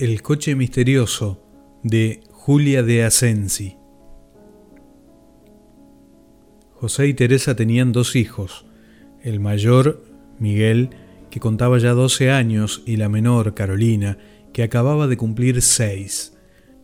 El coche misterioso de Julia de Asensi. José y Teresa tenían dos hijos, el mayor, Miguel, que contaba ya 12 años, y la menor, Carolina, que acababa de cumplir seis.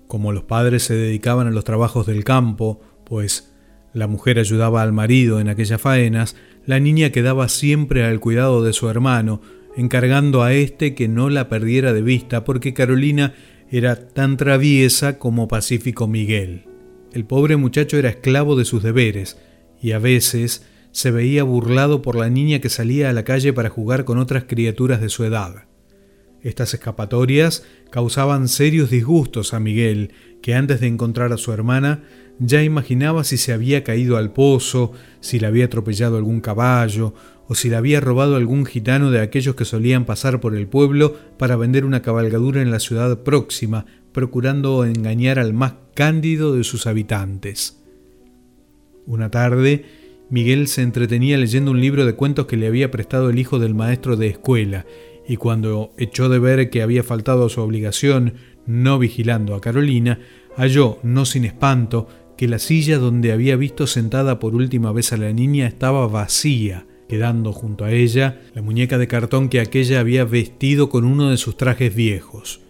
Como los padres se dedicaban a los trabajos del campo, pues la mujer ayudaba al marido en aquellas faenas, la niña quedaba siempre al cuidado de su hermano, encargando a éste que no la perdiera de vista porque Carolina era tan traviesa como pacífico Miguel. El pobre muchacho era esclavo de sus deberes y a veces se veía burlado por la niña que salía a la calle para jugar con otras criaturas de su edad. Estas escapatorias causaban serios disgustos a Miguel, que antes de encontrar a su hermana ya imaginaba si se había caído al pozo, si le había atropellado algún caballo, o si le había robado algún gitano de aquellos que solían pasar por el pueblo para vender una cabalgadura en la ciudad próxima, procurando engañar al más cándido de sus habitantes. Una tarde, Miguel se entretenía leyendo un libro de cuentos que le había prestado el hijo del maestro de escuela, y cuando echó de ver que había faltado a su obligación, no vigilando a Carolina, halló, no sin espanto, que la silla donde había visto sentada por última vez a la niña estaba vacía, quedando junto a ella la muñeca de cartón que aquella había vestido con uno de sus trajes viejos.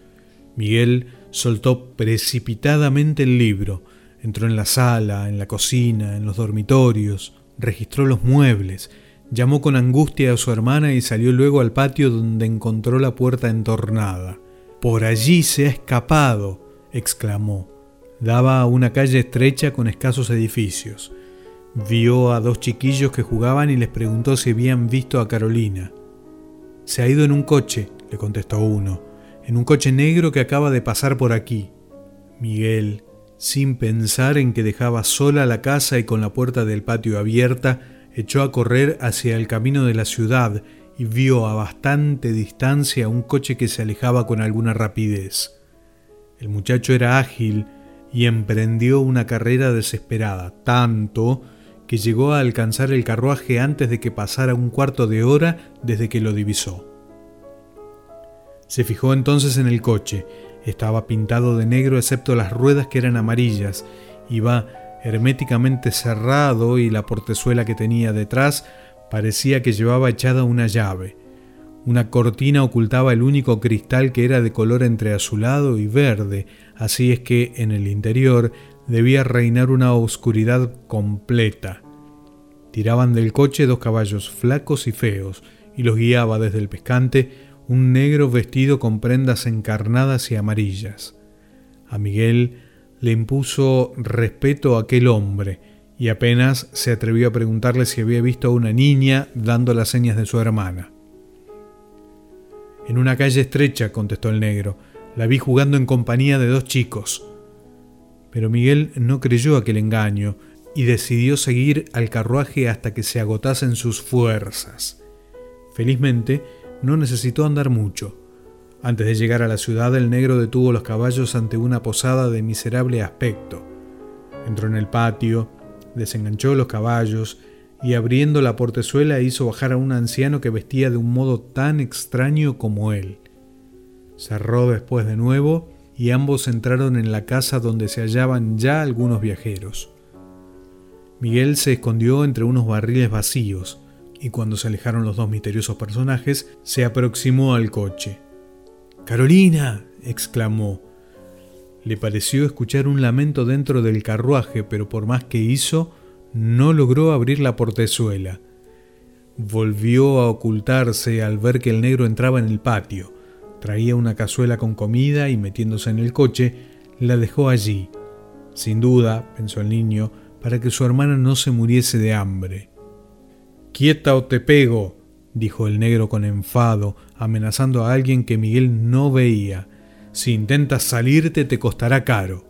Miguel soltó precipitadamente el libro, entró en la sala, en la cocina, en los dormitorios, registró los muebles, llamó con angustia a su hermana y salió luego al patio donde encontró la puerta entornada. Por allí se ha escapado, exclamó. Daba a una calle estrecha con escasos edificios. Vio a dos chiquillos que jugaban y les preguntó si habían visto a Carolina. Se ha ido en un coche, le contestó uno, en un coche negro que acaba de pasar por aquí. Miguel, sin pensar en que dejaba sola la casa y con la puerta del patio abierta, echó a correr hacia el camino de la ciudad y vio a bastante distancia un coche que se alejaba con alguna rapidez. El muchacho era ágil y emprendió una carrera desesperada, tanto que llegó a alcanzar el carruaje antes de que pasara un cuarto de hora desde que lo divisó. Se fijó entonces en el coche. Estaba pintado de negro excepto las ruedas que eran amarillas. Iba herméticamente cerrado y la portezuela que tenía detrás parecía que llevaba echada una llave. Una cortina ocultaba el único cristal que era de color entre azulado y verde, así es que en el interior debía reinar una oscuridad completa. Tiraban del coche dos caballos flacos y feos, y los guiaba desde el pescante un negro vestido con prendas encarnadas y amarillas. A Miguel le impuso respeto a aquel hombre, y apenas se atrevió a preguntarle si había visto a una niña dando las señas de su hermana. En una calle estrecha, contestó el negro, la vi jugando en compañía de dos chicos. Pero Miguel no creyó aquel engaño y decidió seguir al carruaje hasta que se agotasen sus fuerzas. Felizmente, no necesitó andar mucho. Antes de llegar a la ciudad, el negro detuvo los caballos ante una posada de miserable aspecto. Entró en el patio, desenganchó los caballos y abriendo la portezuela hizo bajar a un anciano que vestía de un modo tan extraño como él. Cerró después de nuevo y ambos entraron en la casa donde se hallaban ya algunos viajeros. Miguel se escondió entre unos barriles vacíos y cuando se alejaron los dos misteriosos personajes se aproximó al coche. Carolina, exclamó. Le pareció escuchar un lamento dentro del carruaje, pero por más que hizo, no logró abrir la portezuela. Volvió a ocultarse al ver que el negro entraba en el patio. Traía una cazuela con comida y metiéndose en el coche, la dejó allí. Sin duda, pensó el niño, para que su hermana no se muriese de hambre. Quieta o te pego, dijo el negro con enfado, amenazando a alguien que Miguel no veía. Si intentas salirte te costará caro.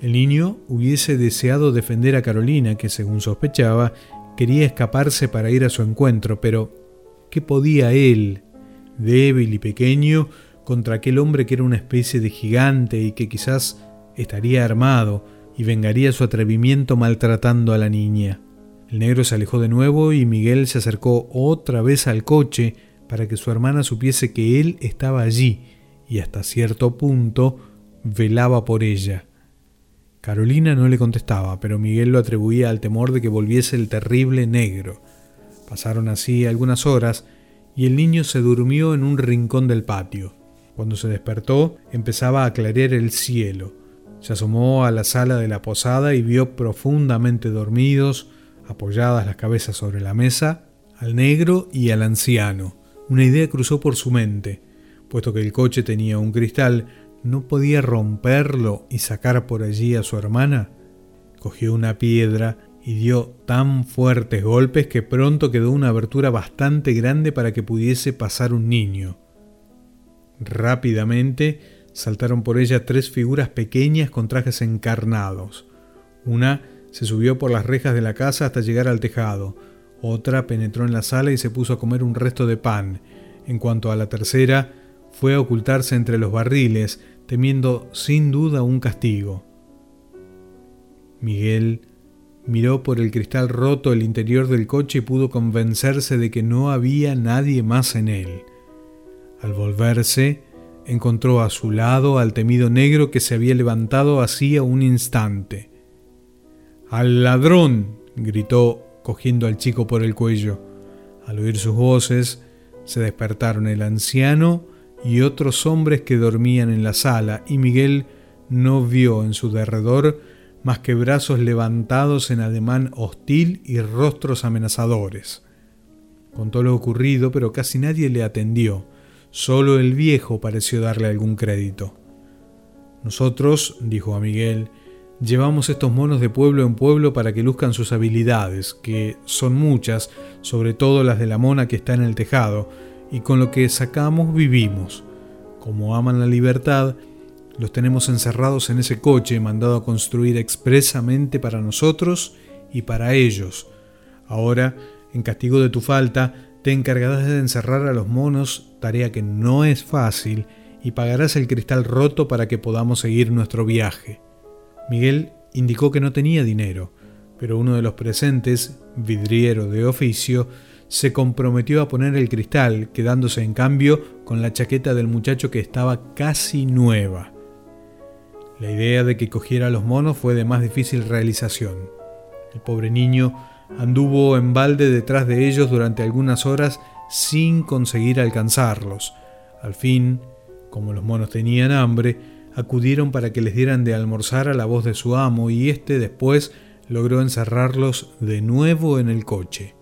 El niño hubiese deseado defender a Carolina, que según sospechaba, quería escaparse para ir a su encuentro, pero ¿qué podía él, débil y pequeño, contra aquel hombre que era una especie de gigante y que quizás estaría armado y vengaría su atrevimiento maltratando a la niña? El negro se alejó de nuevo y Miguel se acercó otra vez al coche para que su hermana supiese que él estaba allí y hasta cierto punto velaba por ella. Carolina no le contestaba, pero Miguel lo atribuía al temor de que volviese el terrible negro. Pasaron así algunas horas y el niño se durmió en un rincón del patio. Cuando se despertó empezaba a clarear el cielo. Se asomó a la sala de la posada y vio profundamente dormidos, apoyadas las cabezas sobre la mesa, al negro y al anciano. Una idea cruzó por su mente. Puesto que el coche tenía un cristal, ¿no podía romperlo y sacar por allí a su hermana? Cogió una piedra y dio tan fuertes golpes que pronto quedó una abertura bastante grande para que pudiese pasar un niño. Rápidamente saltaron por ella tres figuras pequeñas con trajes encarnados. Una se subió por las rejas de la casa hasta llegar al tejado, otra penetró en la sala y se puso a comer un resto de pan. En cuanto a la tercera, fue a ocultarse entre los barriles, temiendo sin duda un castigo. Miguel miró por el cristal roto el interior del coche y pudo convencerse de que no había nadie más en él. Al volverse, encontró a su lado al temido negro que se había levantado hacía un instante. ¡Al ladrón! gritó cogiendo al chico por el cuello. Al oír sus voces, se despertaron el anciano y otros hombres que dormían en la sala, y Miguel no vio en su derredor más que brazos levantados en ademán hostil y rostros amenazadores. Contó lo ocurrido, pero casi nadie le atendió. Solo el viejo pareció darle algún crédito. Nosotros, dijo a Miguel, Llevamos estos monos de pueblo en pueblo para que luzcan sus habilidades, que son muchas, sobre todo las de la mona que está en el tejado, y con lo que sacamos vivimos. Como aman la libertad, los tenemos encerrados en ese coche mandado a construir expresamente para nosotros y para ellos. Ahora, en castigo de tu falta, te encargarás de encerrar a los monos, tarea que no es fácil, y pagarás el cristal roto para que podamos seguir nuestro viaje. Miguel indicó que no tenía dinero, pero uno de los presentes, vidriero de oficio, se comprometió a poner el cristal, quedándose en cambio con la chaqueta del muchacho que estaba casi nueva. La idea de que cogiera los monos fue de más difícil realización. El pobre niño anduvo en balde detrás de ellos durante algunas horas sin conseguir alcanzarlos. Al fin, como los monos tenían hambre, acudieron para que les dieran de almorzar a la voz de su amo y éste después logró encerrarlos de nuevo en el coche.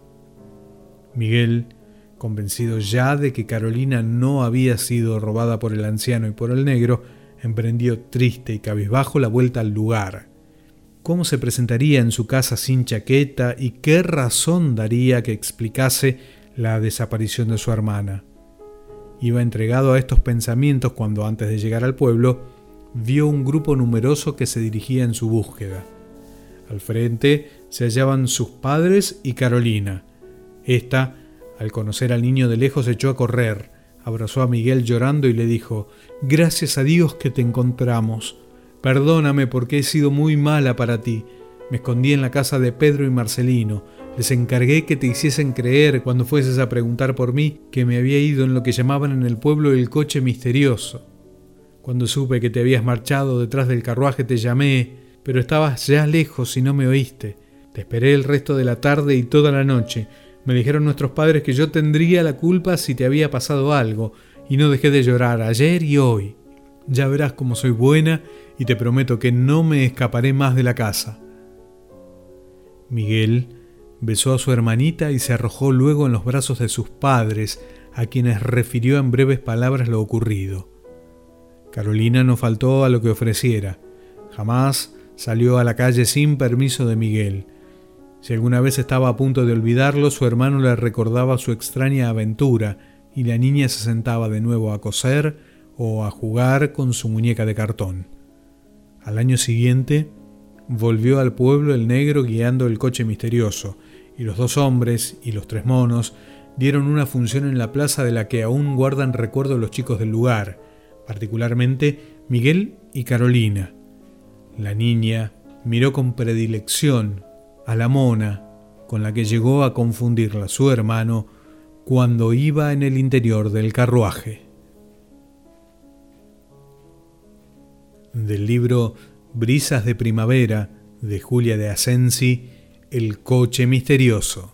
Miguel, convencido ya de que Carolina no había sido robada por el anciano y por el negro, emprendió triste y cabizbajo la vuelta al lugar. ¿Cómo se presentaría en su casa sin chaqueta y qué razón daría que explicase la desaparición de su hermana? Iba entregado a estos pensamientos cuando antes de llegar al pueblo vio un grupo numeroso que se dirigía en su búsqueda. Al frente se hallaban sus padres y Carolina. Esta, al conocer al niño de lejos, echó a correr, abrazó a Miguel llorando y le dijo, Gracias a Dios que te encontramos. Perdóname porque he sido muy mala para ti. Me escondí en la casa de Pedro y Marcelino. Les encargué que te hiciesen creer cuando fueses a preguntar por mí que me había ido en lo que llamaban en el pueblo el coche misterioso. Cuando supe que te habías marchado detrás del carruaje te llamé, pero estabas ya lejos y no me oíste. Te esperé el resto de la tarde y toda la noche. Me dijeron nuestros padres que yo tendría la culpa si te había pasado algo, y no dejé de llorar ayer y hoy. Ya verás cómo soy buena y te prometo que no me escaparé más de la casa. Miguel besó a su hermanita y se arrojó luego en los brazos de sus padres, a quienes refirió en breves palabras lo ocurrido. Carolina no faltó a lo que ofreciera. Jamás salió a la calle sin permiso de Miguel. Si alguna vez estaba a punto de olvidarlo, su hermano le recordaba su extraña aventura y la niña se sentaba de nuevo a coser o a jugar con su muñeca de cartón. Al año siguiente, volvió al pueblo el negro guiando el coche misterioso, y los dos hombres y los tres monos dieron una función en la plaza de la que aún guardan recuerdo los chicos del lugar, particularmente Miguel y Carolina. La niña miró con predilección a la mona con la que llegó a confundirla su hermano cuando iba en el interior del carruaje. Del libro Brisas de Primavera de Julia de Asensi, El coche misterioso.